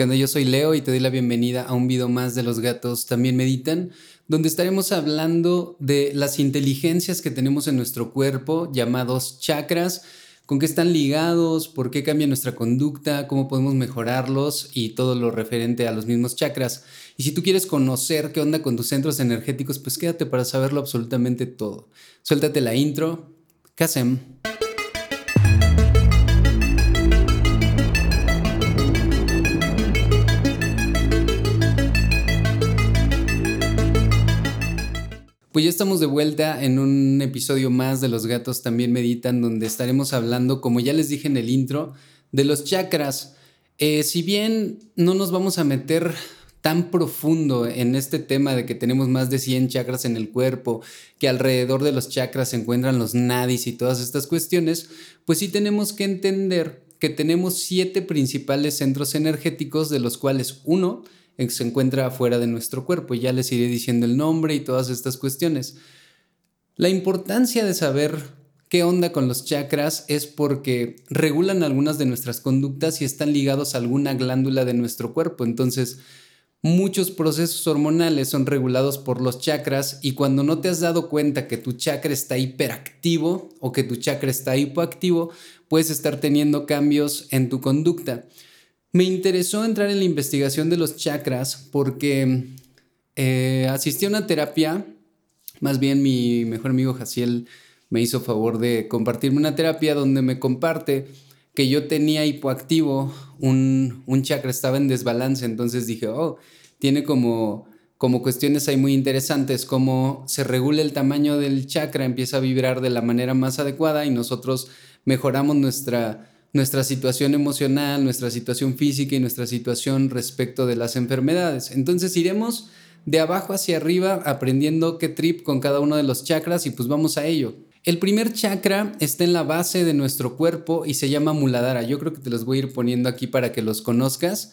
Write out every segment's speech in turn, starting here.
Yo soy Leo y te doy la bienvenida a un video más de Los gatos también meditan, donde estaremos hablando de las inteligencias que tenemos en nuestro cuerpo, llamados chakras, con qué están ligados, por qué cambia nuestra conducta, cómo podemos mejorarlos y todo lo referente a los mismos chakras. Y si tú quieres conocer qué onda con tus centros energéticos, pues quédate para saberlo absolutamente todo. Suéltate la intro. Kasem. Pues ya estamos de vuelta en un episodio más de Los gatos también meditan, donde estaremos hablando, como ya les dije en el intro, de los chakras. Eh, si bien no nos vamos a meter tan profundo en este tema de que tenemos más de 100 chakras en el cuerpo, que alrededor de los chakras se encuentran los nadis y todas estas cuestiones, pues sí tenemos que entender que tenemos siete principales centros energéticos, de los cuales uno se encuentra fuera de nuestro cuerpo. Ya les iré diciendo el nombre y todas estas cuestiones. La importancia de saber qué onda con los chakras es porque regulan algunas de nuestras conductas y están ligados a alguna glándula de nuestro cuerpo. Entonces, muchos procesos hormonales son regulados por los chakras y cuando no te has dado cuenta que tu chakra está hiperactivo o que tu chakra está hipoactivo, puedes estar teniendo cambios en tu conducta. Me interesó entrar en la investigación de los chakras porque eh, asistí a una terapia, más bien mi mejor amigo Jaciel me hizo favor de compartirme una terapia donde me comparte que yo tenía hipoactivo, un, un chakra estaba en desbalance, entonces dije, oh, tiene como, como cuestiones ahí muy interesantes, como se regula el tamaño del chakra, empieza a vibrar de la manera más adecuada y nosotros mejoramos nuestra nuestra situación emocional, nuestra situación física y nuestra situación respecto de las enfermedades. Entonces iremos de abajo hacia arriba aprendiendo qué trip con cada uno de los chakras y pues vamos a ello. El primer chakra está en la base de nuestro cuerpo y se llama Muladhara. Yo creo que te los voy a ir poniendo aquí para que los conozcas.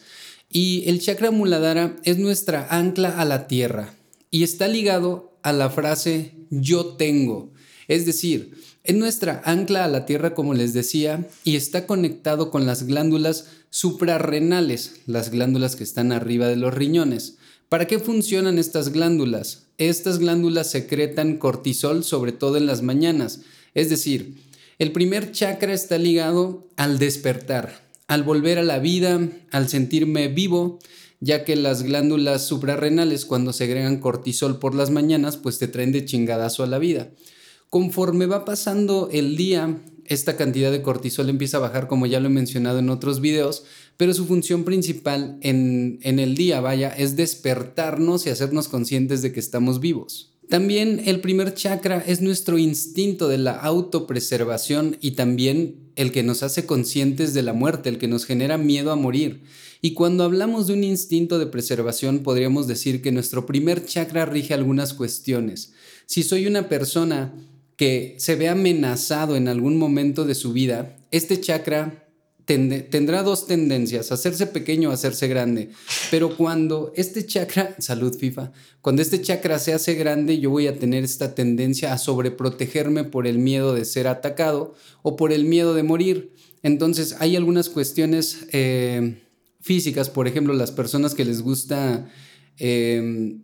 Y el chakra Muladhara es nuestra ancla a la tierra y está ligado a la frase yo tengo. Es decir, es nuestra ancla a la tierra, como les decía, y está conectado con las glándulas suprarrenales, las glándulas que están arriba de los riñones. ¿Para qué funcionan estas glándulas? Estas glándulas secretan cortisol, sobre todo en las mañanas. Es decir, el primer chakra está ligado al despertar, al volver a la vida, al sentirme vivo, ya que las glándulas suprarrenales cuando segregan cortisol por las mañanas, pues te traen de chingadazo a la vida. Conforme va pasando el día, esta cantidad de cortisol empieza a bajar, como ya lo he mencionado en otros videos, pero su función principal en, en el día, vaya, es despertarnos y hacernos conscientes de que estamos vivos. También el primer chakra es nuestro instinto de la autopreservación y también el que nos hace conscientes de la muerte, el que nos genera miedo a morir. Y cuando hablamos de un instinto de preservación, podríamos decir que nuestro primer chakra rige algunas cuestiones. Si soy una persona que se ve amenazado en algún momento de su vida, este chakra tendrá dos tendencias, hacerse pequeño o hacerse grande. Pero cuando este chakra, salud FIFA, cuando este chakra se hace grande, yo voy a tener esta tendencia a sobreprotegerme por el miedo de ser atacado o por el miedo de morir. Entonces hay algunas cuestiones eh, físicas, por ejemplo, las personas que les gusta... Eh,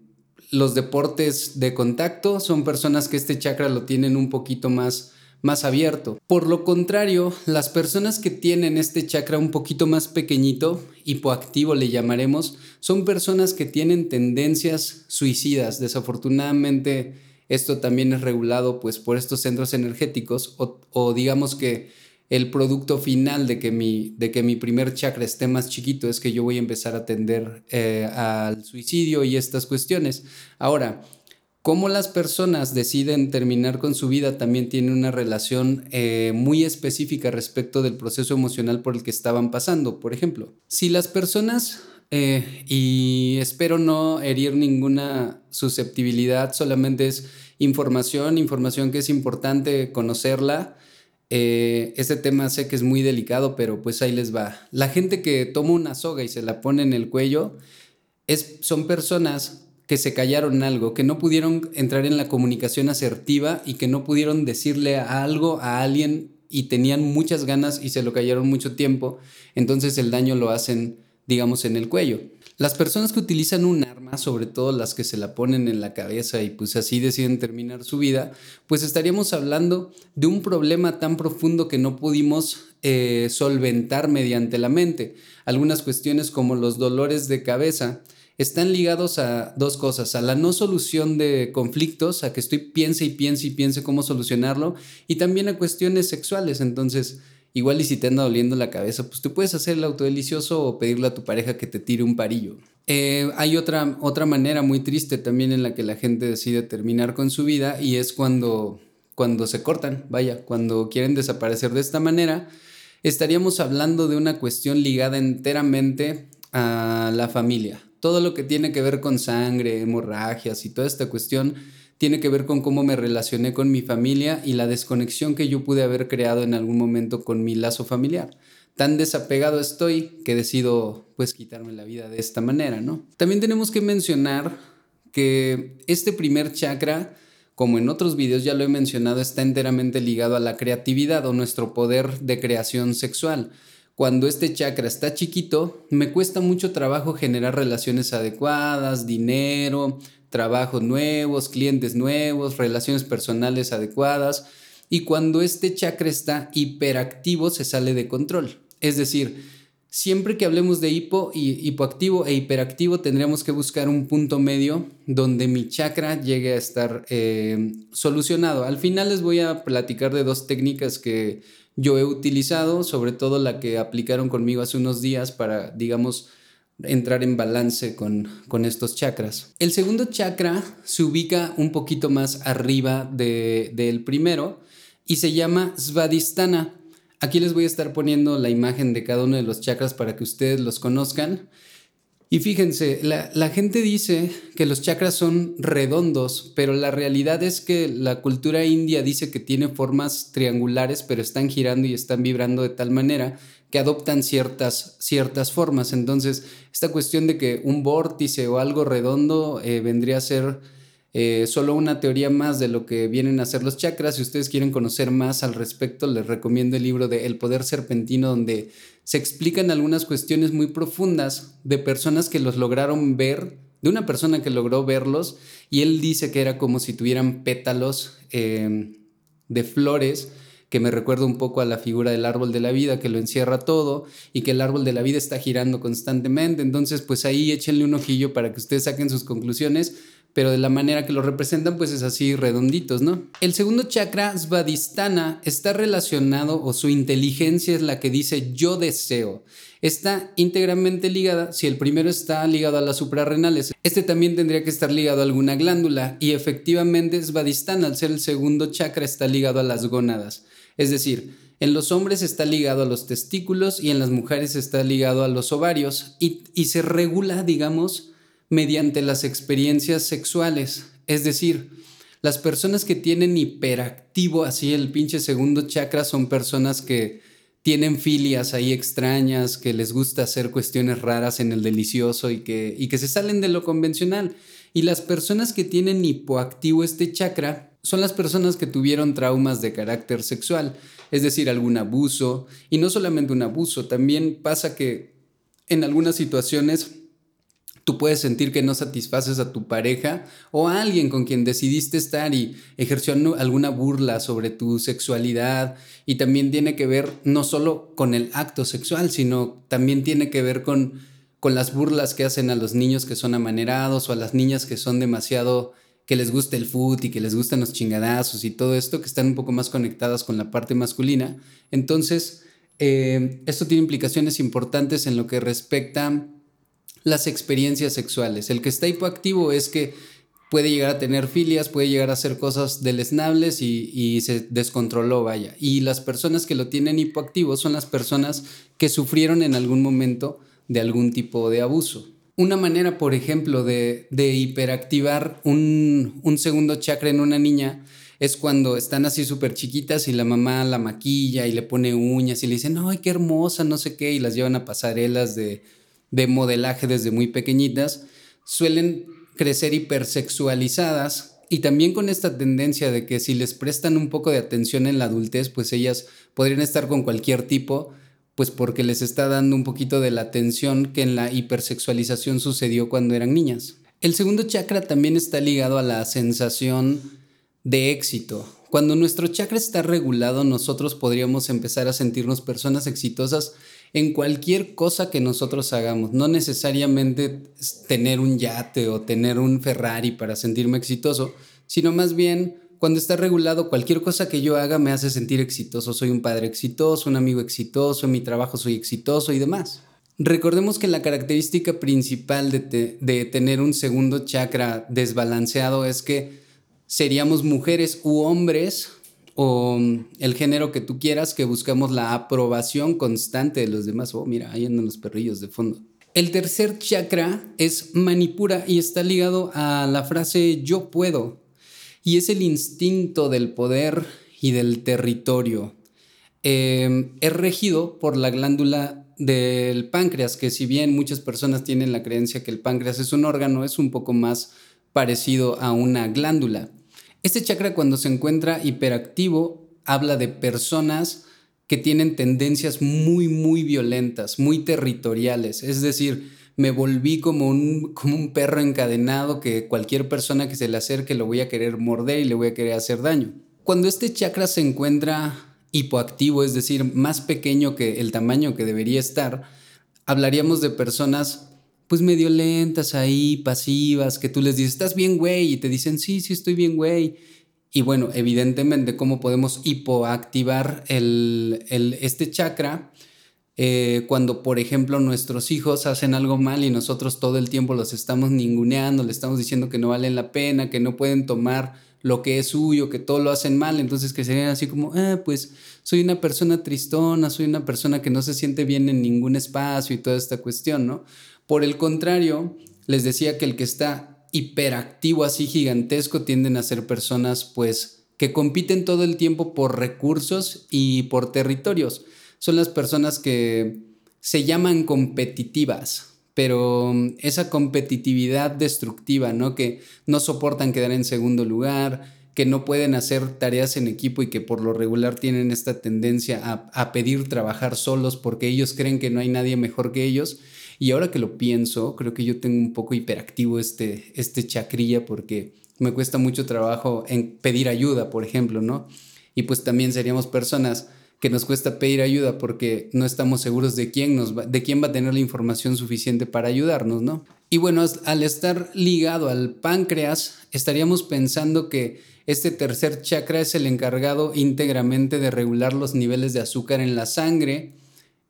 los deportes de contacto son personas que este chakra lo tienen un poquito más más abierto. Por lo contrario, las personas que tienen este chakra un poquito más pequeñito, hipoactivo le llamaremos, son personas que tienen tendencias suicidas. Desafortunadamente, esto también es regulado pues por estos centros energéticos o, o digamos que el producto final de que, mi, de que mi primer chakra esté más chiquito es que yo voy a empezar a atender eh, al suicidio y estas cuestiones. Ahora, cómo las personas deciden terminar con su vida también tiene una relación eh, muy específica respecto del proceso emocional por el que estaban pasando. Por ejemplo, si las personas, eh, y espero no herir ninguna susceptibilidad, solamente es información, información que es importante conocerla, eh, este tema sé que es muy delicado, pero pues ahí les va. La gente que toma una soga y se la pone en el cuello es, son personas que se callaron algo, que no pudieron entrar en la comunicación asertiva y que no pudieron decirle algo a alguien y tenían muchas ganas y se lo callaron mucho tiempo, entonces el daño lo hacen digamos, en el cuello. Las personas que utilizan un arma, sobre todo las que se la ponen en la cabeza y pues así deciden terminar su vida, pues estaríamos hablando de un problema tan profundo que no pudimos eh, solventar mediante la mente. Algunas cuestiones como los dolores de cabeza están ligados a dos cosas, a la no solución de conflictos, a que estoy piense y piense y piense cómo solucionarlo, y también a cuestiones sexuales. Entonces, Igual y si te anda doliendo la cabeza, pues tú puedes hacer el autodelicioso o pedirle a tu pareja que te tire un parillo. Eh, hay otra, otra manera muy triste también en la que la gente decide terminar con su vida y es cuando, cuando se cortan, vaya, cuando quieren desaparecer de esta manera. Estaríamos hablando de una cuestión ligada enteramente a la familia. Todo lo que tiene que ver con sangre, hemorragias y toda esta cuestión tiene que ver con cómo me relacioné con mi familia y la desconexión que yo pude haber creado en algún momento con mi lazo familiar. Tan desapegado estoy que decido pues quitarme la vida de esta manera, ¿no? También tenemos que mencionar que este primer chakra, como en otros videos ya lo he mencionado, está enteramente ligado a la creatividad o nuestro poder de creación sexual. Cuando este chakra está chiquito, me cuesta mucho trabajo generar relaciones adecuadas, dinero, trabajos nuevos, clientes nuevos, relaciones personales adecuadas. Y cuando este chakra está hiperactivo, se sale de control. Es decir, siempre que hablemos de hipo hipoactivo e hiperactivo, tendríamos que buscar un punto medio donde mi chakra llegue a estar eh, solucionado. Al final les voy a platicar de dos técnicas que yo he utilizado, sobre todo la que aplicaron conmigo hace unos días para, digamos, entrar en balance con, estos chakras. El segundo chakra se ubica un poquito más arriba del primero y se llama Svadhisthana. Aquí les voy a estar poniendo la imagen de cada uno de los chakras para que ustedes los conozcan. Y fíjense, la, gente dice que los chakras son redondos, pero la realidad es que la cultura india dice que tiene formas triangulares, pero están girando y están vibrando de tal manera que adoptan ciertas, ciertas formas. Entonces, esta cuestión de que un vórtice o algo redondo eh, vendría a ser eh, solo una teoría más de lo que vienen a ser los chakras. Si ustedes quieren conocer más al respecto, les recomiendo el libro de El Poder Serpentino, donde se explican algunas cuestiones muy profundas de personas que los lograron ver, de una persona que logró verlos, y él dice que era como si tuvieran pétalos eh, de flores que me recuerda un poco a la figura del árbol de la vida que lo encierra todo y que el árbol de la vida está girando constantemente. Entonces, pues ahí échenle un ojillo para que ustedes saquen sus conclusiones, pero de la manera que lo representan, pues es así redonditos, ¿no? El segundo chakra, Svadhisthana, está relacionado o su inteligencia es la que dice yo deseo. Está íntegramente ligada, si el primero está ligado a las suprarrenales, este también tendría que estar ligado a alguna glándula y efectivamente Svadhisthana, al ser el segundo chakra, está ligado a las gónadas. Es decir, en los hombres está ligado a los testículos y en las mujeres está ligado a los ovarios y, se regula, digamos, mediante las experiencias sexuales. Es decir, las personas que tienen hiperactivo así el pinche segundo chakra son personas que tienen filias ahí extrañas, que les gusta hacer cuestiones raras en el delicioso y que, y que se salen de lo convencional. Y las personas que tienen hipoactivo este chakra son las personas que tuvieron traumas de carácter sexual, es decir, algún abuso, y no solamente un abuso, también pasa que en algunas situaciones tú puedes sentir que no satisfaces a tu pareja o a alguien con quien decidiste estar y ejerció alguna burla sobre tu sexualidad y también tiene que ver no solo con el acto sexual, sino también tiene que ver con, con las burlas que hacen a los niños que son amanerados o a las niñas que son demasiado que les gusta el foot y que les gustan los chingadazos y todo esto, que están un poco más conectadas con la parte masculina. Entonces, eh, esto tiene implicaciones importantes en lo que respecta las experiencias sexuales. El que está hipoactivo es que puede llegar a tener filias, puede llegar a hacer cosas deleznables y, y se descontroló, vaya. Y las personas que lo tienen hipoactivo son las personas que sufrieron en algún momento de algún tipo de abuso. Una manera, por ejemplo, de, hiperactivar un, segundo chakra en una niña es cuando están así súper chiquitas y la mamá la maquilla y le pone uñas y le dicen, ay, qué hermosa, no sé qué, y las llevan a pasarelas de, de modelaje desde muy pequeñitas, suelen crecer hipersexualizadas y también con esta tendencia de que si les prestan un poco de atención en la adultez, pues ellas podrían estar con cualquier tipo pues porque les está dando un poquito de la atención que en la hipersexualización sucedió cuando eran niñas. El segundo chakra también está ligado a la sensación de éxito. Cuando nuestro chakra está regulado, nosotros podríamos empezar a sentirnos personas exitosas en cualquier cosa que nosotros hagamos. No necesariamente tener un yate o tener un Ferrari para sentirme exitoso, sino más bien cuando está regulado, cualquier cosa que yo haga me hace sentir exitoso. Soy un padre exitoso, un amigo exitoso, en mi trabajo soy exitoso y demás. Recordemos que la característica principal de, de tener un segundo chakra desbalanceado es que seríamos mujeres u hombres o el género que tú quieras que buscamos la aprobación constante de los demás. Oh, mira, ahí andan los perrillos de fondo. El tercer chakra es Manipura y está ligado a la frase yo puedo y es el instinto del poder y del territorio. Em, es regido por la glándula del páncreas, que si bien muchas personas tienen la creencia que el páncreas es un órgano, es un poco más parecido a una glándula. Este chakra cuando se encuentra hiperactivo habla de personas que tienen tendencias muy, muy violentas, muy territoriales, es decir, me volví como un, como un perro encadenado que cualquier persona que se le acerque lo voy a querer morder y le voy a querer hacer daño. Cuando este chakra se encuentra hipoactivo, es decir, más pequeño que el tamaño que debería estar, hablaríamos de personas pues medio lentas ahí, pasivas, que tú les dices, estás bien, güey, y te dicen, sí, sí, estoy bien, güey. Y bueno, evidentemente, ¿cómo podemos hipoactivar el, el, este chakra? Eh, cuando, por ejemplo, nuestros hijos hacen algo mal y nosotros todo el tiempo los estamos ninguneando, le estamos diciendo que no valen la pena, que no pueden tomar lo que es suyo, que todo lo hacen mal, entonces que serían así como, ah, pues soy una persona tristona, soy una persona que no se siente bien en ningún espacio y toda esta cuestión, ¿no? Por el contrario, les decía que el que está hiperactivo así gigantesco tienden a ser personas pues que compiten todo el tiempo por recursos y por territorios son las personas que se llaman competitivas, pero mm, esa competitividad destructiva, ¿no? Que no soportan quedar en segundo lugar, que no pueden hacer tareas en equipo y que por lo regular tienen esta tendencia a, pedir trabajar solos porque ellos creen que no hay nadie mejor que ellos. Y ahora que lo pienso, creo que yo tengo un poco hiperactivo este, este chacrilla porque me cuesta mucho trabajo pedir ayuda, por ejemplo, ¿no? Y pues también seríamos personas que nos cuesta pedir ayuda porque no estamos seguros de quién, nos va, de quién va a tener la información suficiente para ayudarnos, ¿no? Y bueno, al estar ligado al páncreas, estaríamos pensando que este tercer chakra es el encargado íntegramente de regular los niveles de azúcar en la sangre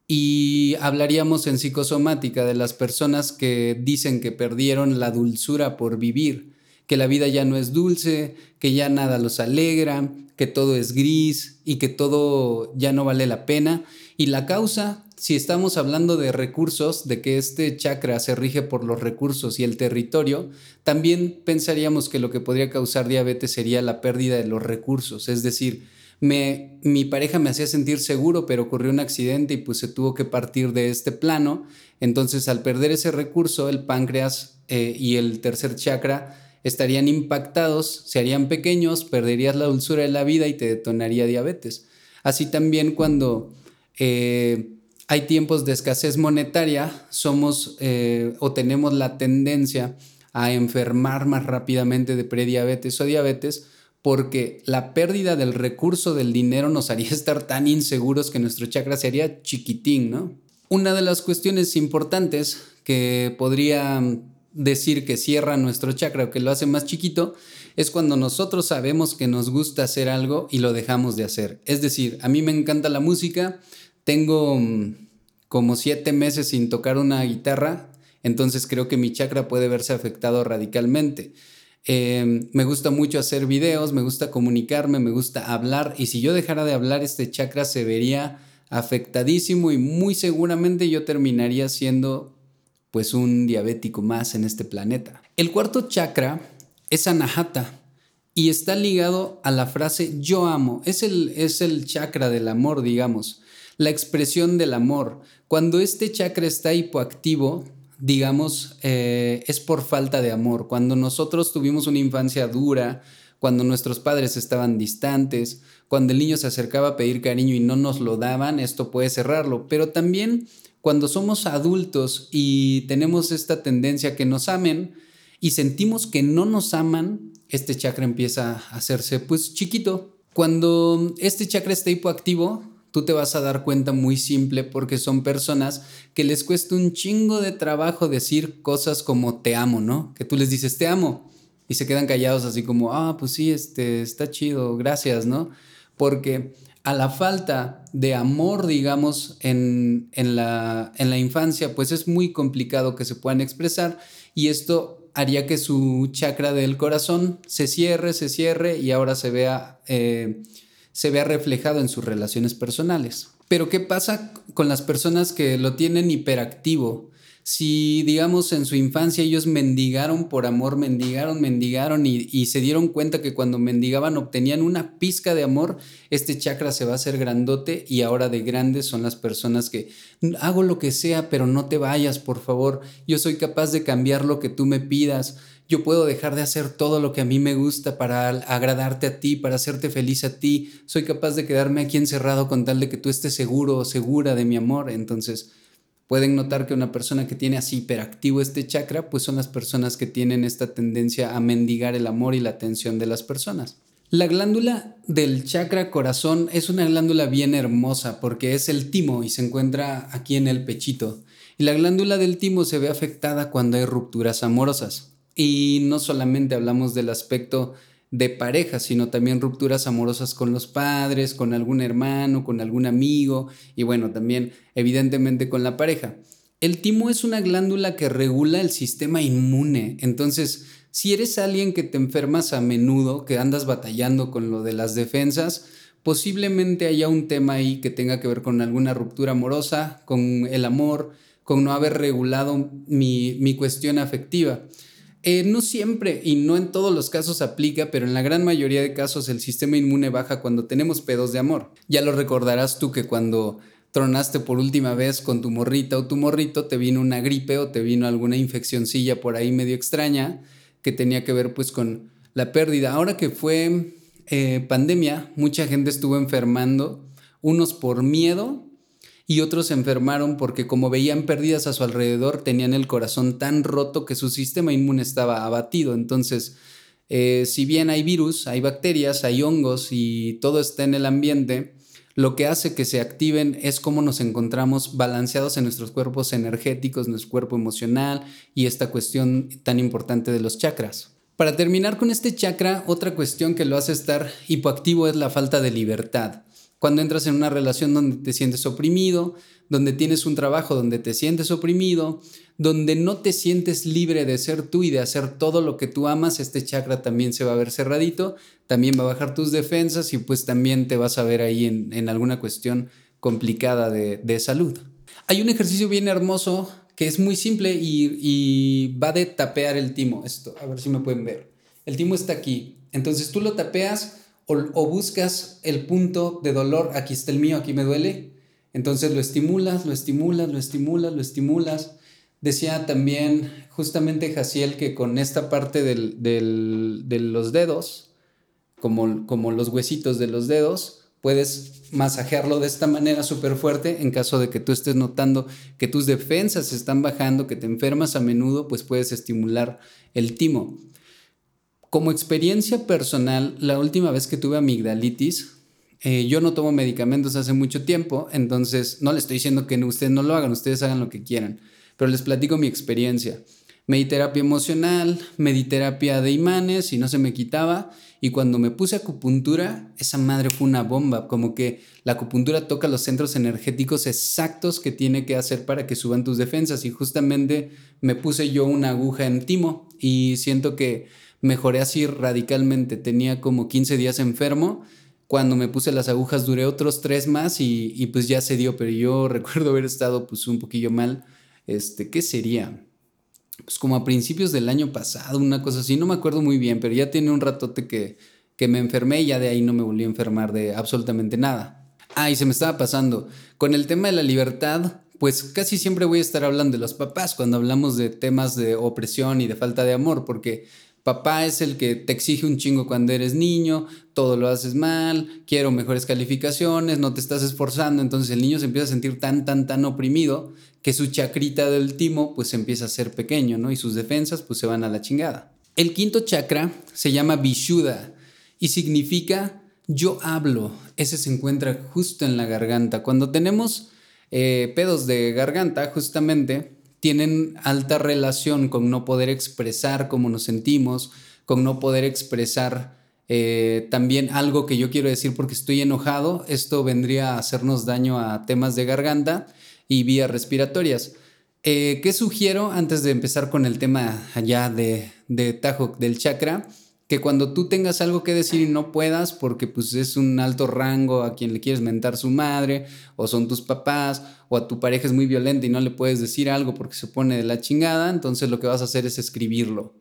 y hablaríamos en psicosomática de las personas que dicen que perdieron la dulzura por vivir, que la vida ya no es dulce, que ya nada los alegra, que todo es gris y que todo ya no vale la pena. Y la causa, si estamos hablando de recursos, de que este chakra se rige por los recursos y el territorio, también pensaríamos que lo que podría causar diabetes sería la pérdida de los recursos. Es decir, me, mi pareja me hacía sentir seguro, pero ocurrió un accidente y pues se tuvo que partir de este plano. Entonces, al perder ese recurso, el páncreas eh, y el tercer chakra estarían impactados, se harían pequeños, perderías la dulzura de la vida y te detonaría diabetes. Así también cuando eh, hay tiempos de escasez monetaria, somos eh, o tenemos la tendencia a enfermar más rápidamente de prediabetes o diabetes porque la pérdida del recurso del dinero nos haría estar tan inseguros que nuestro chakra se haría chiquitín, ¿no? Una de las cuestiones importantes que podría decir que cierra nuestro chakra o que lo hace más chiquito es cuando nosotros sabemos que nos gusta hacer algo y lo dejamos de hacer. Es decir, a mí me encanta la música, tengo mm, como siete meses sin tocar una guitarra, entonces creo que mi chakra puede verse afectado radicalmente. Em, me gusta mucho hacer videos, me gusta comunicarme, me gusta hablar y si yo dejara de hablar este chakra se vería afectadísimo y muy seguramente yo terminaría siendo pues un diabético más en este planeta. El cuarto chakra es anahata y está ligado a la frase yo amo. Es el, es el chakra del amor, digamos, la expresión del amor. Cuando este chakra está hipoactivo, digamos, eh, es por falta de amor. Cuando nosotros tuvimos una infancia dura, cuando nuestros padres estaban distantes, cuando el niño se acercaba a pedir cariño y no nos lo daban, esto puede cerrarlo, pero también cuando somos adultos y tenemos esta tendencia a que nos amen y sentimos que no nos aman, este chakra empieza a hacerse pues chiquito. Cuando este chakra está hipoactivo, tú te vas a dar cuenta muy simple porque son personas que les cuesta un chingo de trabajo decir cosas como te amo, ¿no? Que tú les dices te amo y se quedan callados así como, ah, pues sí, este, está chido, gracias, ¿no? Porque a la falta de amor, digamos, en, la, en la infancia, pues es muy complicado que se puedan expresar y esto haría que su chakra del corazón se cierre, se cierre y ahora se vea, eh, se vea reflejado en sus relaciones personales. Pero ¿qué pasa con las personas que lo tienen hiperactivo? si, digamos, en su infancia ellos mendigaron por amor, mendigaron, mendigaron y, se dieron cuenta que cuando mendigaban obtenían una pizca de amor, este chakra se va a hacer grandote y ahora de grandes son las personas que hago lo que sea, pero no te vayas, por favor, yo soy capaz de cambiar lo que tú me pidas. Yo puedo dejar de hacer todo lo que a mí me gusta para agradarte a ti, para hacerte feliz a ti. Soy capaz de quedarme aquí encerrado con tal de que tú estés seguro o segura de mi amor. Entonces, Pueden notar que una persona que tiene así hiperactivo este chakra, pues son las personas que tienen esta tendencia a mendigar el amor y la atención de las personas. La glándula del chakra corazón es una glándula bien hermosa porque es el timo y se encuentra aquí en el pechito. Y la glándula del timo se ve afectada cuando hay rupturas amorosas. Y no solamente hablamos del aspecto de pareja, sino también rupturas amorosas con los padres, con algún hermano, con algún amigo y bueno, también evidentemente con la pareja. El timo es una glándula que regula el sistema inmune, entonces si eres alguien que te enfermas a menudo, que andas batallando con lo de las defensas, posiblemente haya un tema ahí que tenga que ver con alguna ruptura amorosa, con el amor, con no haber regulado mi, mi cuestión afectiva. Eh, no siempre y no en todos los casos aplica, pero en la gran mayoría de casos el sistema inmune baja cuando tenemos pedos de amor. Ya lo recordarás tú que cuando tronaste por última vez con tu morrita o tu morrito, te vino una gripe o te vino alguna infeccioncilla por ahí medio extraña que tenía que ver pues con la pérdida. Ahora que fue eh, pandemia, mucha gente estuvo enfermando, unos por miedo y otros se enfermaron porque como veían pérdidas a su alrededor, tenían el corazón tan roto que su sistema inmune estaba abatido. Entonces, eh, si bien hay virus, hay bacterias, hay hongos y todo está en el ambiente, lo que hace que se activen es cómo nos encontramos balanceados en nuestros cuerpos energéticos, nuestro cuerpo emocional y esta cuestión tan importante de los chakras. Para terminar con este chakra, otra cuestión que lo hace estar hipoactivo es la falta de libertad. Cuando entras en una relación donde te sientes oprimido, donde tienes un trabajo donde te sientes oprimido, donde no te sientes libre de ser tú y de hacer todo lo que tú amas, este chakra también se va a ver cerradito, también va a bajar tus defensas y pues también te vas a ver ahí en, alguna cuestión complicada de, salud. Hay un ejercicio bien hermoso que es muy simple y, y va de tapear el timo. Esto, a ver si me pueden ver. El timo está aquí. Entonces tú lo tapeas o, buscas el punto de dolor, aquí está el mío, aquí me duele, entonces lo estimulas, lo estimulas, lo estimulas, lo estimulas. Decía también justamente Jaciel que con esta parte de los dedos, como, como los huesitos de los dedos, puedes masajearlo de esta manera súper fuerte en caso de que tú estés notando que tus defensas están bajando, que te enfermas a menudo, pues puedes estimular el timo. Como experiencia personal, la última vez que tuve amigdalitis, eh, yo no tomo medicamentos hace mucho tiempo, entonces no les estoy diciendo que ustedes no lo hagan, ustedes hagan lo que quieran, pero les platico mi experiencia. Mediterapia emocional, mediterapia de imanes y no se me quitaba. Y cuando me puse acupuntura, esa madre fue una bomba, como que la acupuntura toca los centros energéticos exactos que tiene que hacer para que suban tus defensas. Y justamente me puse yo una aguja en timo y siento que mejoré así radicalmente. Tenía como 15 días enfermo. Cuando me puse las agujas duré otros tres más y, pues ya se dio, pero yo recuerdo haber estado pues un poquillo mal. Este, ¿qué sería? Pues como a principios del año pasado, una cosa así, no me acuerdo muy bien, pero ya tiene un ratote que, que me enfermé y ya de ahí no me volví a enfermar de absolutamente nada. Ah, y se me estaba pasando. Con el tema de la libertad, pues casi siempre voy a estar hablando de los papás cuando hablamos de temas de opresión y de falta de amor, porque Papá es el que te exige un chingo cuando eres niño, todo lo haces mal, quiero mejores calificaciones, no te estás esforzando, entonces el niño se empieza a sentir tan, tan, tan oprimido que su chacrita del timo pues empieza a ser pequeño, ¿no? Y sus defensas pues se van a la chingada. El quinto chakra se llama Vishuddha y significa yo hablo. Ese se encuentra justo en la garganta. Cuando tenemos eh, pedos de garganta, justamente, tienen alta relación con no poder expresar cómo nos sentimos, con no poder expresar eh, también algo que yo quiero decir porque estoy enojado. Esto vendría a hacernos daño a temas de garganta y vías respiratorias. Eh, ¿Qué sugiero antes de empezar con el tema allá de, de Tajo del chakra? Que cuando tú tengas algo que decir y no puedas porque pues es un alto rango a quien le quieres mentar su madre o son tus papás o a tu pareja es muy violenta y no le puedes decir algo porque se pone de la chingada, entonces lo que vas a hacer es escribirlo.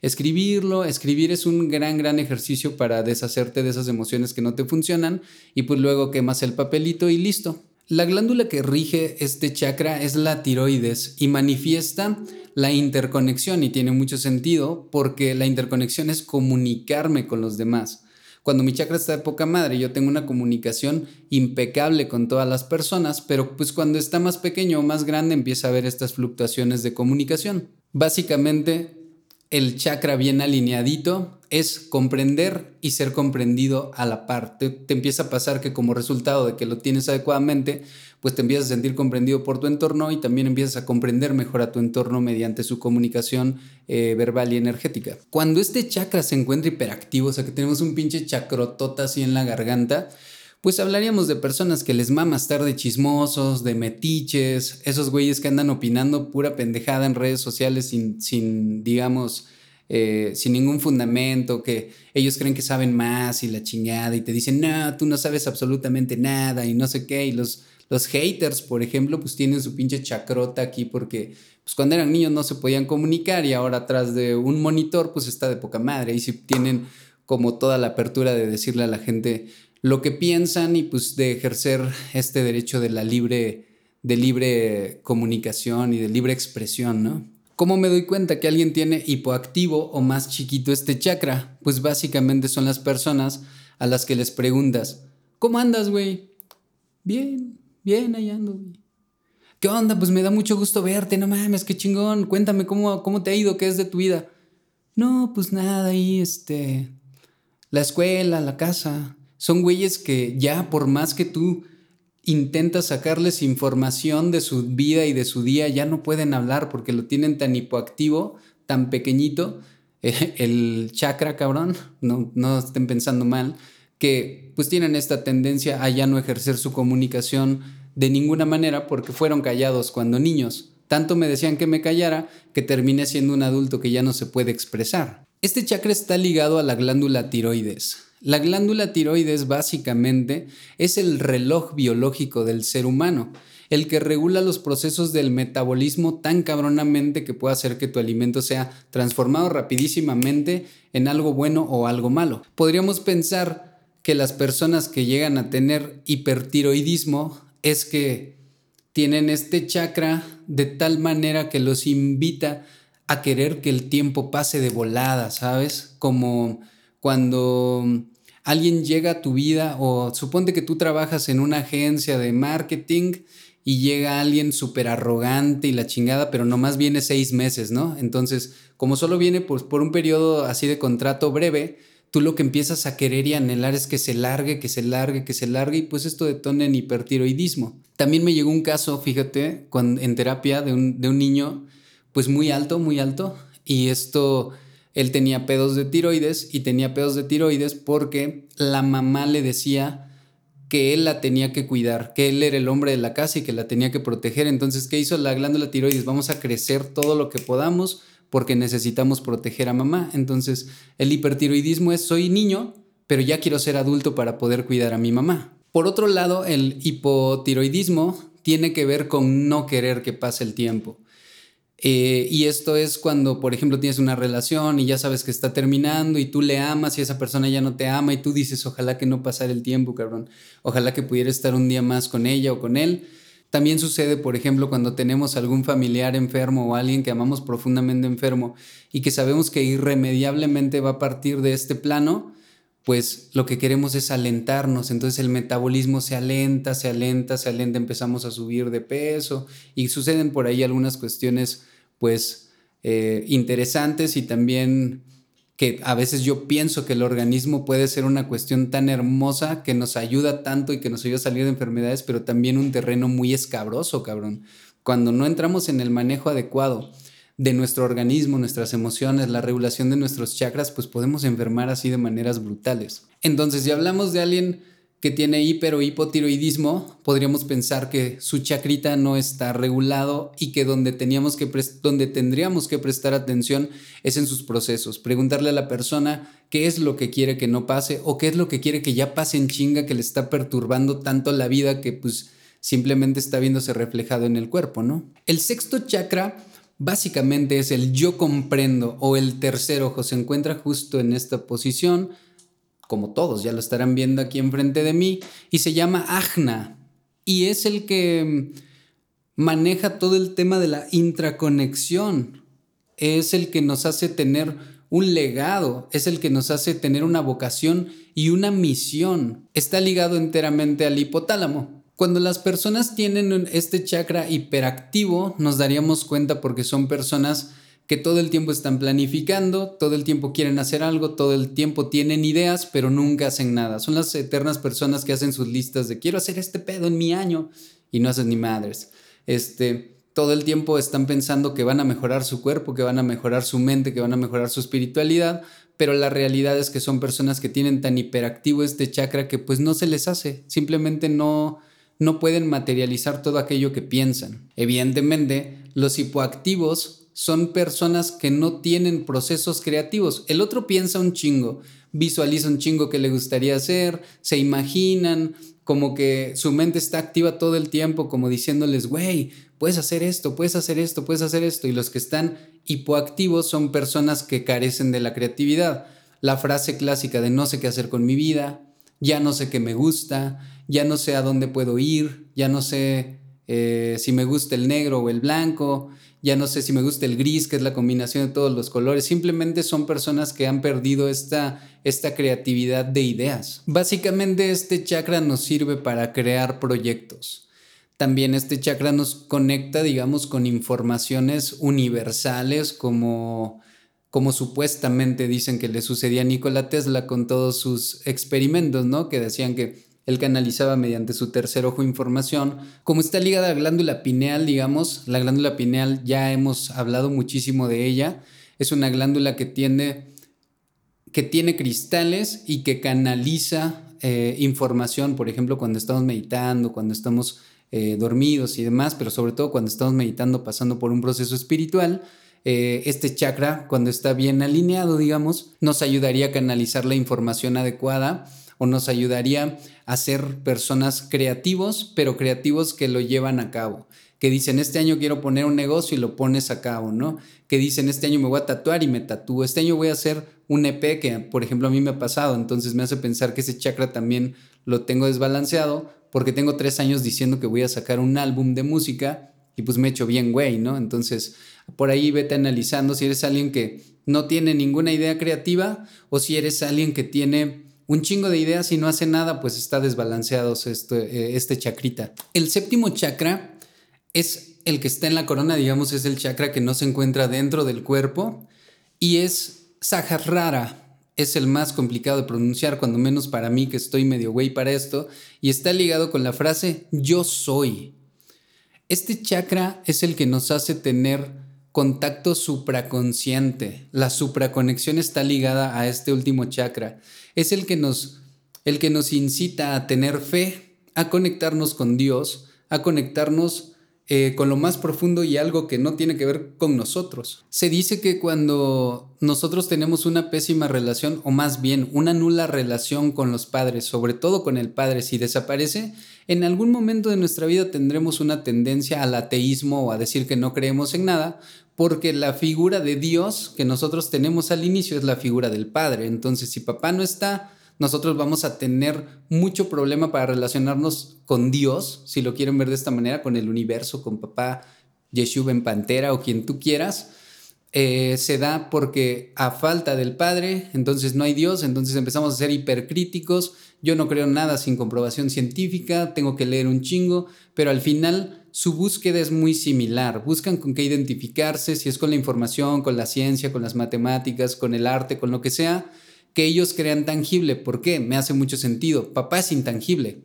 Escribirlo, escribir es un gran, gran ejercicio para deshacerte de esas emociones que no te funcionan y pues luego quemas el papelito y listo. La glándula que rige este chakra es la tiroides y manifiesta la interconexión y tiene mucho sentido porque la interconexión es comunicarme con los demás. Cuando mi chakra está de poca madre, yo tengo una comunicación impecable con todas las personas, pero pues cuando está más pequeño o más grande empieza a haber estas fluctuaciones de comunicación. Básicamente, el chakra bien alineadito es comprender y ser comprendido a la par. Te, empieza a pasar que como resultado de que lo tienes adecuadamente, pues te empiezas a sentir comprendido por tu entorno y también empiezas a comprender mejor a tu entorno mediante su comunicación eh, verbal y energética. Cuando este chakra se encuentra hiperactivo, o sea que tenemos un pinche chacrotota así en la garganta, pues hablaríamos de personas que les mama estar de chismosos, de metiches, esos güeyes que andan opinando pura pendejada en redes sociales sin, sin digamos, eh, sin ningún fundamento, que ellos creen que saben más y la chingada y te dicen, no, tú no sabes absolutamente nada y no sé qué, y los, los haters, por ejemplo, pues tienen su pinche chacrota aquí porque pues cuando eran niños no se podían comunicar y ahora atrás de un monitor pues está de poca madre. Y si tienen como toda la apertura de decirle a la gente lo que piensan y pues de ejercer este derecho de la libre, de libre comunicación y de libre expresión, ¿no? ¿Cómo me doy cuenta que alguien tiene hipoactivo o más chiquito este chakra? Pues básicamente son las personas a las que les preguntas, ¿cómo andas, güey? Bien, bien, ahí ando, güey. ¿Qué onda? Pues me da mucho gusto verte, no mames, qué chingón. Cuéntame cómo, cómo te ha ido, qué es de tu vida. No, pues nada, ahí, este, la escuela, la casa. Son güeyes que ya por más que tú intentas sacarles información de su vida y de su día, ya no pueden hablar porque lo tienen tan hipoactivo, tan pequeñito, el chakra, cabrón, no, no estén pensando mal, que pues tienen esta tendencia a ya no ejercer su comunicación de ninguna manera porque fueron callados cuando niños. Tanto me decían que me callara que terminé siendo un adulto que ya no se puede expresar. Este chakra está ligado a la glándula tiroides. La glándula tiroides básicamente es el reloj biológico del ser humano, el que regula los procesos del metabolismo tan cabronamente que puede hacer que tu alimento sea transformado rapidísimamente en algo bueno o algo malo. Podríamos pensar que las personas que llegan a tener hipertiroidismo es que tienen este chakra de tal manera que los invita a querer que el tiempo pase de volada, ¿sabes? Como cuando alguien llega a tu vida o suponte que tú trabajas en una agencia de marketing y llega alguien súper arrogante y la chingada, pero nomás viene seis meses, ¿no? Entonces, como solo viene pues, por un periodo así de contrato breve, tú lo que empiezas a querer y anhelar es que se largue, que se largue, que se largue y pues esto detona en hipertiroidismo. También me llegó un caso, fíjate, en terapia de un, de un niño pues muy alto, muy alto y esto él tenía pedos de tiroides y tenía pedos de tiroides porque la mamá le decía que él la tenía que cuidar, que él era el hombre de la casa y que la tenía que proteger. Entonces, ¿qué hizo la glándula tiroides? Vamos a crecer todo lo que podamos porque necesitamos proteger a mamá. Entonces, el hipertiroidismo es soy niño, pero ya quiero ser adulto para poder cuidar a mi mamá. Por otro lado, el hipotiroidismo tiene que ver con no querer que pase el tiempo. Eh, y esto es cuando, por ejemplo, tienes una relación y ya sabes que está terminando y tú le amas y esa persona ya no te ama y tú dices, ojalá que no pasara el tiempo, cabrón. Ojalá que pudiera estar un día más con ella o con él. También sucede, por ejemplo, cuando tenemos algún familiar enfermo o alguien que amamos profundamente enfermo y que sabemos que irremediablemente va a partir de este plano, pues lo que queremos es alentarnos, entonces el metabolismo se alenta, se alenta, se alenta, empezamos a subir de peso y suceden por ahí algunas cuestiones pues eh, interesantes y también que a veces yo pienso que el organismo puede ser una cuestión tan hermosa que nos ayuda tanto y que nos ayuda a salir de enfermedades, pero también un terreno muy escabroso, cabrón. Cuando no entramos en el manejo adecuado de nuestro organismo, nuestras emociones, la regulación de nuestros chakras, pues podemos enfermar así de maneras brutales. Entonces, si hablamos de alguien que tiene hiper o hipotiroidismo, podríamos pensar que su chacrita no está regulado y que donde, teníamos que donde tendríamos que prestar atención es en sus procesos. Preguntarle a la persona qué es lo que quiere que no pase o qué es lo que quiere que ya pase en chinga que le está perturbando tanto la vida que pues simplemente está viéndose reflejado en el cuerpo, ¿no? El sexto chakra básicamente es el yo comprendo o el tercer ojo. Se encuentra justo en esta posición, como todos ya lo estarán viendo aquí enfrente de mí, y se llama Ajna. Y es el que maneja todo el tema de la intraconexión. Es el que nos hace tener un legado, es el que nos hace tener una vocación y una misión. Está ligado enteramente al hipotálamo. Cuando las personas tienen este chakra hiperactivo, nos daríamos cuenta porque son personas que todo el tiempo están planificando, todo el tiempo quieren hacer algo, todo el tiempo tienen ideas, pero nunca hacen nada. Son las eternas personas que hacen sus listas de quiero hacer este pedo en mi año y no hacen ni madres. Este, todo el tiempo están pensando que van a mejorar su cuerpo, que van a mejorar su mente, que van a mejorar su espiritualidad, pero la realidad es que son personas que tienen tan hiperactivo este chakra que pues no se les hace, simplemente no no pueden materializar todo aquello que piensan. Evidentemente, los hipoactivos son personas que no tienen procesos creativos. El otro piensa un chingo, visualiza un chingo que le gustaría hacer, se imaginan, como que su mente está activa todo el tiempo, como diciéndoles, güey, puedes hacer esto, puedes hacer esto, puedes hacer esto. Y los que están hipoactivos son personas que carecen de la creatividad. La frase clásica de no sé qué hacer con mi vida, ya no sé qué me gusta, ya no sé a dónde puedo ir, ya no sé eh, si me gusta el negro o el blanco, ya no sé si me gusta el gris, que es la combinación de todos los colores. Simplemente son personas que han perdido esta, esta creatividad de ideas. Básicamente este chakra nos sirve para crear proyectos. También este chakra nos conecta, digamos, con informaciones universales como como supuestamente dicen que le sucedía a Nikola Tesla con todos sus experimentos, ¿no? Que decían que él canalizaba mediante su tercer ojo información. Como está ligada a la glándula pineal, digamos, la glándula pineal ya hemos hablado muchísimo de ella. Es una glándula que tiene, que tiene cristales y que canaliza eh, información, por ejemplo, cuando estamos meditando, cuando estamos eh, dormidos y demás, pero sobre todo cuando estamos meditando, pasando por un proceso espiritual. Eh, este chakra, cuando está bien alineado, digamos, nos ayudaría a canalizar la información adecuada o nos ayudaría a ser personas creativos, pero creativos que lo llevan a cabo. Que dicen, este año quiero poner un negocio y lo pones a cabo, ¿no? Que dicen, este año me voy a tatuar y me tatúo. Este año voy a hacer un EP que, por ejemplo, a mí me ha pasado. Entonces me hace pensar que ese chakra también lo tengo desbalanceado porque tengo tres años diciendo que voy a sacar un álbum de música y pues me echo bien güey, ¿no? Entonces, por ahí vete analizando si eres alguien que no tiene ninguna idea creativa o si eres alguien que tiene un chingo de ideas y no hace nada, pues está desbalanceado este, eh, este chakrita. El séptimo chakra es el que está en la corona, digamos, es el chakra que no se encuentra dentro del cuerpo y es Sahasrara. Es el más complicado de pronunciar, cuando menos para mí que estoy medio güey para esto, y está ligado con la frase yo soy. Este chakra es el que nos hace tener contacto supraconsciente. La supraconexión está ligada a este último chakra. Es el que nos el que nos incita a tener fe, a conectarnos con Dios, a conectarnos eh, con lo más profundo y algo que no tiene que ver con nosotros. Se dice que cuando nosotros tenemos una pésima relación, o más bien una nula relación con los padres, sobre todo con el padre, si desaparece, en algún momento de nuestra vida tendremos una tendencia al ateísmo o a decir que no creemos en nada, porque la figura de Dios que nosotros tenemos al inicio es la figura del Padre. Entonces, si papá no está, nosotros vamos a tener mucho problema para relacionarnos con Dios, si lo quieren ver de esta manera, con el universo, con papá Yeshua en Pantera o quien tú quieras. Eh, se da porque a falta del Padre, entonces no hay Dios, entonces empezamos a ser hipercríticos, yo no creo nada sin comprobación científica, tengo que leer un chingo, pero al final su búsqueda es muy similar, buscan con qué identificarse, si es con la información, con la ciencia, con las matemáticas, con el arte, con lo que sea, que ellos crean tangible. ¿Por qué? Me hace mucho sentido. Papá es intangible.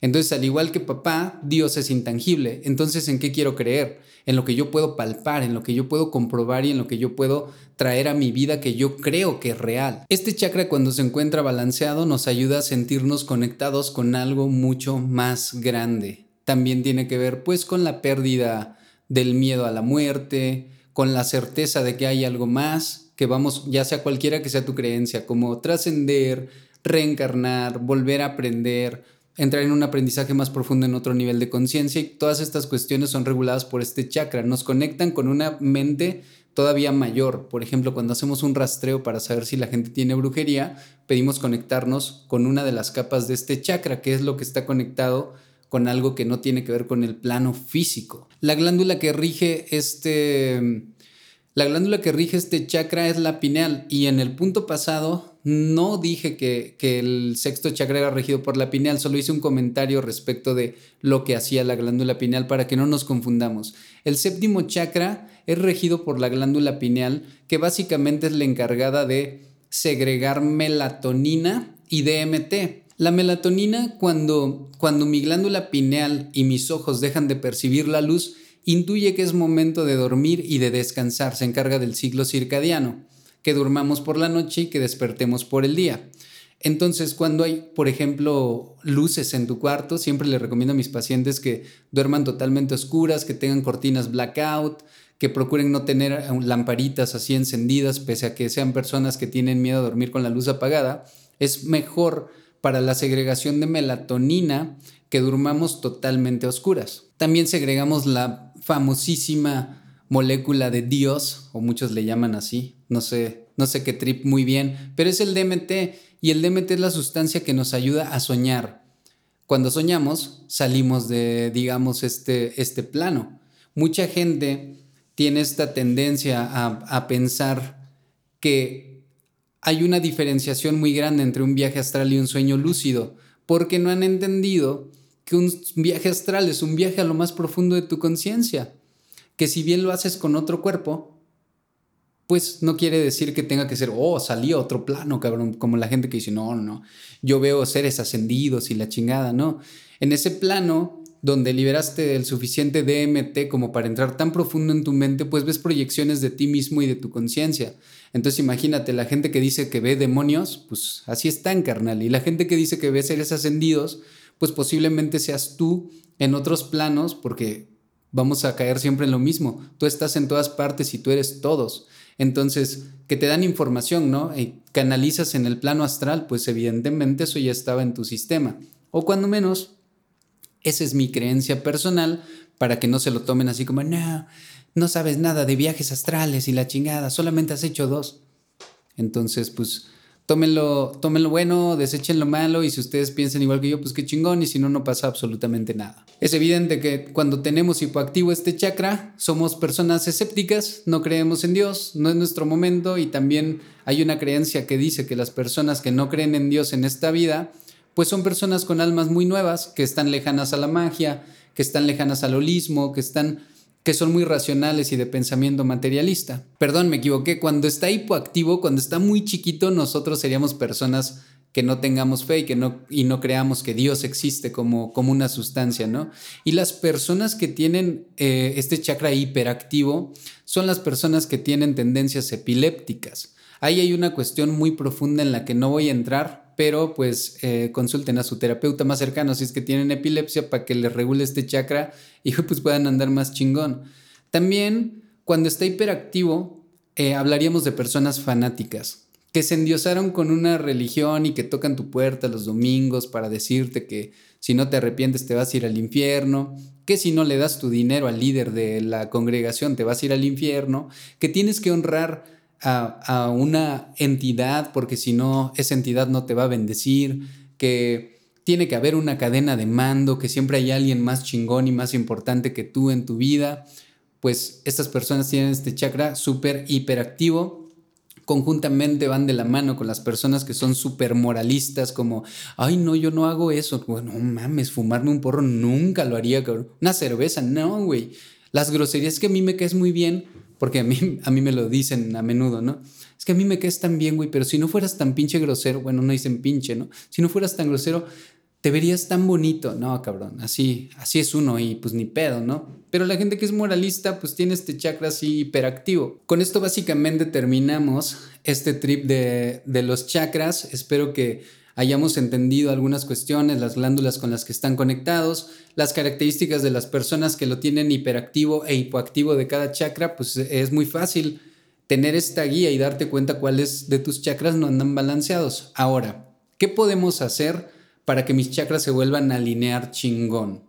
Entonces, al igual que papá, Dios es intangible. Entonces, ¿en qué quiero creer? En lo que yo puedo palpar, en lo que yo puedo comprobar y en lo que yo puedo traer a mi vida que yo creo que es real. Este chakra cuando se encuentra balanceado nos ayuda a sentirnos conectados con algo mucho más grande. También tiene que ver pues con la pérdida del miedo a la muerte, con la certeza de que hay algo más, que vamos, ya sea cualquiera que sea tu creencia, como trascender, reencarnar, volver a aprender, entrar en un aprendizaje más profundo en otro nivel de conciencia y todas estas cuestiones son reguladas por este chakra, nos conectan con una mente todavía mayor. Por ejemplo, cuando hacemos un rastreo para saber si la gente tiene brujería, pedimos conectarnos con una de las capas de este chakra, que es lo que está conectado con algo que no tiene que ver con el plano físico. La glándula que rige este la glándula que rige este chakra es la pineal y en el punto pasado no dije que, el sexto chakra era regido por la pineal, solo hice un comentario respecto de lo que hacía la glándula pineal para que no nos confundamos. El séptimo chakra es regido por la glándula pineal que básicamente es la encargada de segregar melatonina y DMT. La melatonina cuando, cuando mi glándula pineal y mis ojos dejan de percibir la luz, intuye que es momento de dormir y de descansar, se encarga del ciclo circadiano, que durmamos por la noche y que despertemos por el día. Entonces, cuando hay, por ejemplo, luces en tu cuarto, siempre le recomiendo a mis pacientes que duerman totalmente oscuras, que tengan cortinas blackout, que procuren no tener lamparitas así encendidas, pese a que sean personas que tienen miedo a dormir con la luz apagada. Es mejor para la segregación de melatonina que durmamos totalmente oscuras. También segregamos la famosísima molécula de Dios, o muchos le llaman así, no sé, no sé qué trip muy bien, pero es el DMT y el DMT es la sustancia que nos ayuda a soñar. Cuando soñamos, salimos de, digamos, este, este plano. Mucha gente tiene esta tendencia a, a pensar que hay una diferenciación muy grande entre un viaje astral y un sueño lúcido, porque no han entendido que un viaje astral es un viaje a lo más profundo de tu conciencia, que si bien lo haces con otro cuerpo, pues no quiere decir que tenga que ser, oh, salí a otro plano, cabrón, como la gente que dice, no, no, yo veo seres ascendidos y la chingada, no. En ese plano donde liberaste el suficiente DMT como para entrar tan profundo en tu mente, pues ves proyecciones de ti mismo y de tu conciencia. Entonces imagínate, la gente que dice que ve demonios, pues así está en carnal. Y la gente que dice que ve seres ascendidos, pues posiblemente seas tú en otros planos, porque vamos a caer siempre en lo mismo. Tú estás en todas partes y tú eres todos. Entonces, que te dan información, ¿no? Y canalizas en el plano astral, pues evidentemente eso ya estaba en tu sistema. O cuando menos, esa es mi creencia personal, para que no se lo tomen así como, no, no sabes nada de viajes astrales y la chingada, solamente has hecho dos. Entonces, pues tómenlo, tómenlo bueno, desechen lo malo y si ustedes piensan igual que yo, pues qué chingón y si no, no pasa absolutamente nada. Es evidente que cuando tenemos hipoactivo este chakra, somos personas escépticas, no creemos en Dios, no es nuestro momento y también hay una creencia que dice que las personas que no creen en Dios en esta vida, pues son personas con almas muy nuevas, que están lejanas a la magia, que están lejanas al holismo, que están que son muy racionales y de pensamiento materialista. Perdón, me equivoqué. Cuando está hipoactivo, cuando está muy chiquito, nosotros seríamos personas que no tengamos fe y que no, y no creamos que Dios existe como, como una sustancia, ¿no? Y las personas que tienen eh, este chakra hiperactivo son las personas que tienen tendencias epilépticas. Ahí hay una cuestión muy profunda en la que no voy a entrar, pero pues eh, consulten a su terapeuta más cercano si es que tienen epilepsia para que les regule este chakra y pues puedan andar más chingón. También cuando está hiperactivo, eh, hablaríamos de personas fanáticas que se endiosaron con una religión y que tocan tu puerta los domingos para decirte que si no te arrepientes te vas a ir al infierno, que si no le das tu dinero al líder de la congregación te vas a ir al infierno, que tienes que honrar a, una entidad porque si no, esa entidad no te va a bendecir, que tiene que haber una cadena de mando, que siempre hay alguien más chingón y más importante que tú en tu vida, pues estas personas tienen este chakra súper hiperactivo conjuntamente van de la mano con las personas que son súper moralistas, como, ay, no, yo no hago eso. Bueno, mames, fumarme un porro nunca lo haría, cabrón. Una cerveza, no, güey. Las groserías que a mí me caes muy bien, porque a mí, a mí me lo dicen a menudo, ¿no? Es que a mí me caes tan bien, güey, pero si no fueras tan pinche grosero, bueno, no dicen pinche, ¿no? Si no fueras tan grosero, te verías tan bonito. No, cabrón, así, así es uno y pues ni pedo, ¿no? Pero la gente que es moralista, pues tiene este chakra así hiperactivo. Con esto básicamente terminamos este trip de, de los chakras. Espero que hayamos entendido algunas cuestiones, las glándulas con las que están conectados, las características de las personas que lo tienen hiperactivo e hipoactivo de cada chakra, pues es muy fácil tener esta guía y darte cuenta cuáles de tus chakras no andan balanceados. Ahora, ¿qué podemos hacer para que mis chakras se vuelvan a alinear chingón?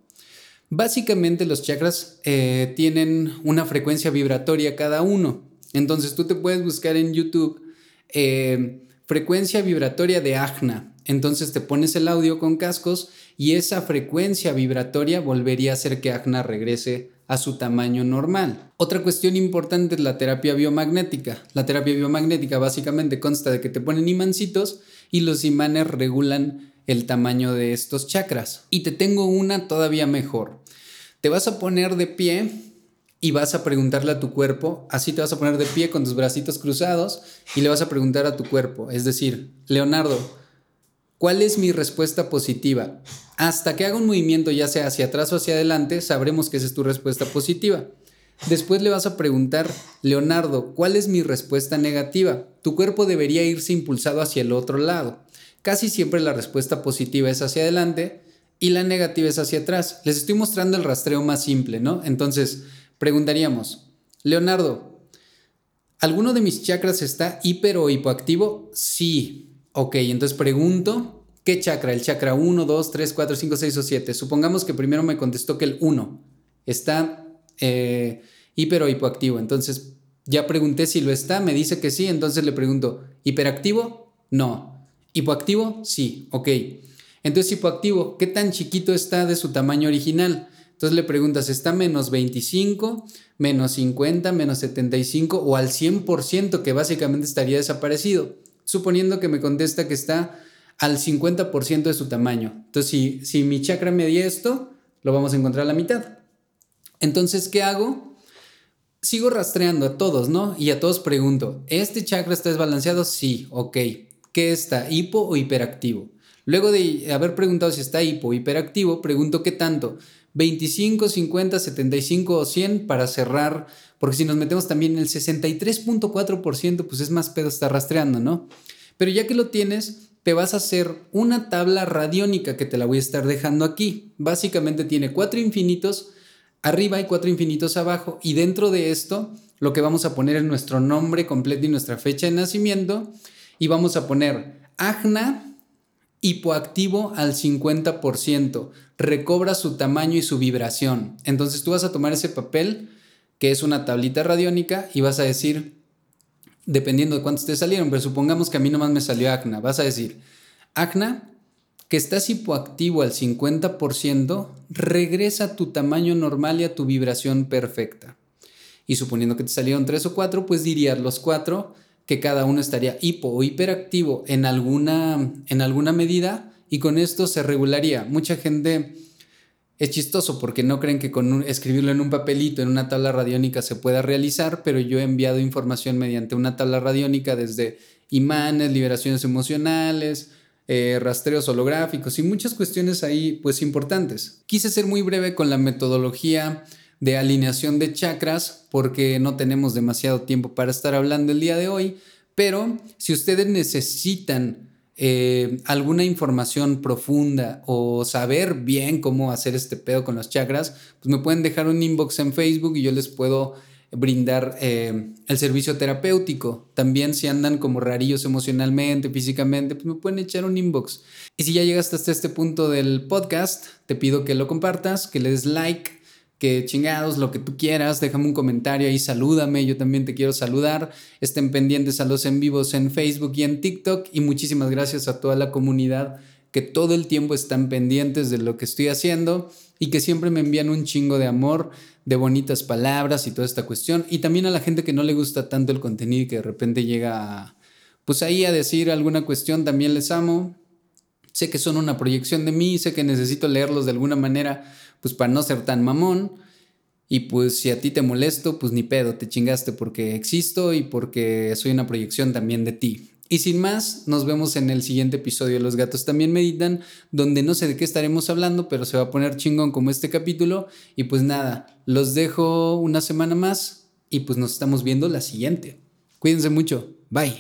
Básicamente los chakras eh, tienen una frecuencia vibratoria cada uno. Entonces tú te puedes buscar en YouTube eh, frecuencia vibratoria de Ajna entonces te pones el audio con cascos y esa frecuencia vibratoria volvería a hacer que Agna regrese a su tamaño normal. Otra cuestión importante es la terapia biomagnética. La terapia biomagnética básicamente consta de que te ponen imancitos y los imanes regulan el tamaño de estos chakras. Y te tengo una todavía mejor. Te vas a poner de pie y vas a preguntarle a tu cuerpo, así te vas a poner de pie con tus bracitos cruzados y le vas a preguntar a tu cuerpo, es decir, Leonardo, ¿Cuál es mi respuesta positiva? Hasta que haga un movimiento ya sea hacia atrás o hacia adelante, sabremos que esa es tu respuesta positiva. Después le vas a preguntar, Leonardo, ¿cuál es mi respuesta negativa? Tu cuerpo debería irse impulsado hacia el otro lado. Casi siempre la respuesta positiva es hacia adelante y la negativa es hacia atrás. Les estoy mostrando el rastreo más simple, ¿no? Entonces, preguntaríamos, Leonardo, ¿alguno de mis chakras está hiper o hipoactivo? Sí. Ok, entonces pregunto, ¿qué chakra? ¿El chakra 1, 2, 3, 4, 5, 6 o 7? Supongamos que primero me contestó que el 1 está eh, hiper o hipoactivo. Entonces ya pregunté si lo está, me dice que sí, entonces le pregunto, ¿hiperactivo? No. ¿Hipoactivo? Sí, ok. Entonces hipoactivo, ¿qué tan chiquito está de su tamaño original? Entonces le preguntas, ¿está menos 25, menos 50, menos 75 o al 100% que básicamente estaría desaparecido? Suponiendo que me contesta que está al 50% de su tamaño. Entonces, si, si mi chakra medía esto, lo vamos a encontrar a la mitad. Entonces, ¿qué hago? Sigo rastreando a todos, ¿no? Y a todos pregunto, ¿este chakra está desbalanceado? Sí, ok. ¿Qué está? ¿Hipo o hiperactivo? Luego de haber preguntado si está hipo o hiperactivo, pregunto qué tanto. 25, 50, 75 o 100 para cerrar porque si nos metemos también en el 63.4%, pues es más pedo estar rastreando, ¿no? Pero ya que lo tienes, te vas a hacer una tabla radiónica que te la voy a estar dejando aquí. Básicamente tiene cuatro infinitos arriba y cuatro infinitos abajo. Y dentro de esto, lo que vamos a poner es nuestro nombre completo y nuestra fecha de nacimiento. Y vamos a poner Agna hipoactivo al 50%. Recobra su tamaño y su vibración. Entonces tú vas a tomar ese papel que es una tablita radiónica y vas a decir, dependiendo de cuántos te salieron, pero supongamos que a mí nomás me salió acna, vas a decir, acna, que estás hipoactivo al 50%, regresa a tu tamaño normal y a tu vibración perfecta. Y suponiendo que te salieron tres o cuatro, pues dirías los cuatro que cada uno estaría hipo o hiperactivo en alguna, en alguna medida y con esto se regularía. Mucha gente es chistoso porque no creen que con escribirlo en un papelito, en una tabla radiónica se pueda realizar, pero yo he enviado información mediante una tabla radiónica desde imanes, liberaciones emocionales, eh, rastreos holográficos y muchas cuestiones ahí pues importantes. Quise ser muy breve con la metodología de alineación de chakras porque no tenemos demasiado tiempo para estar hablando el día de hoy, pero si ustedes necesitan eh, alguna información profunda o saber bien cómo hacer este pedo con los chakras, pues me pueden dejar un inbox en Facebook y yo les puedo brindar eh, el servicio terapéutico. También si andan como rarillos emocionalmente, físicamente, pues me pueden echar un inbox. Y si ya llegaste hasta este punto del podcast, te pido que lo compartas, que le des like que chingados, lo que tú quieras, déjame un comentario ahí, salúdame, yo también te quiero saludar. Estén pendientes a los en vivos en Facebook y en TikTok y muchísimas gracias a toda la comunidad que todo el tiempo están pendientes de lo que estoy haciendo y que siempre me envían un chingo de amor, de bonitas palabras y toda esta cuestión. Y también a la gente que no le gusta tanto el contenido y que de repente llega pues ahí a decir alguna cuestión, también les amo. Sé que son una proyección de mí, sé que necesito leerlos de alguna manera pues para no ser tan mamón. Y pues si a ti te molesto, pues ni pedo, te chingaste porque existo y porque soy una proyección también de ti. Y sin más, nos vemos en el siguiente episodio de Los gatos también meditan, donde no sé de qué estaremos hablando, pero se va a poner chingón como este capítulo. Y pues nada, los dejo una semana más y pues nos estamos viendo la siguiente. Cuídense mucho. Bye.